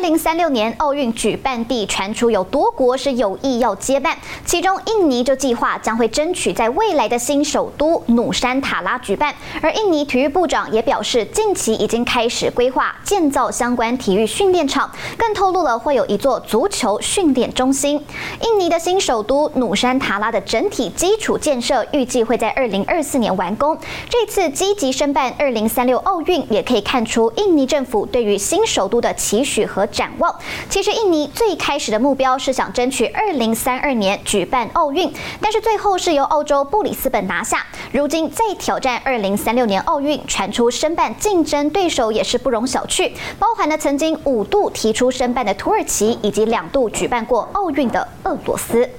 零三六年奥运举办地传出有多国是有意要接办，其中印尼就计划将会争取在未来的新首都努山塔拉举办，而印尼体育部长也表示，近期已经开始规划建造相关体育训练场，更透露了会有一座足球训练中心。印尼的新首都努山塔拉的整体基础建设预计会在二零二四年完工。这次积极申办二零三六奥运，也可以看出印尼政府对于新首都的期许和展望。其实，印尼最开始的目标是想争取二零三二年举办奥运，但是最后是由澳洲布里斯本拿下。如今再挑战二零三六年奥运，传出申办竞争对手也是不容小觑，包含了曾经五度提出申办的土耳其，以及两度举办过奥运的俄罗斯。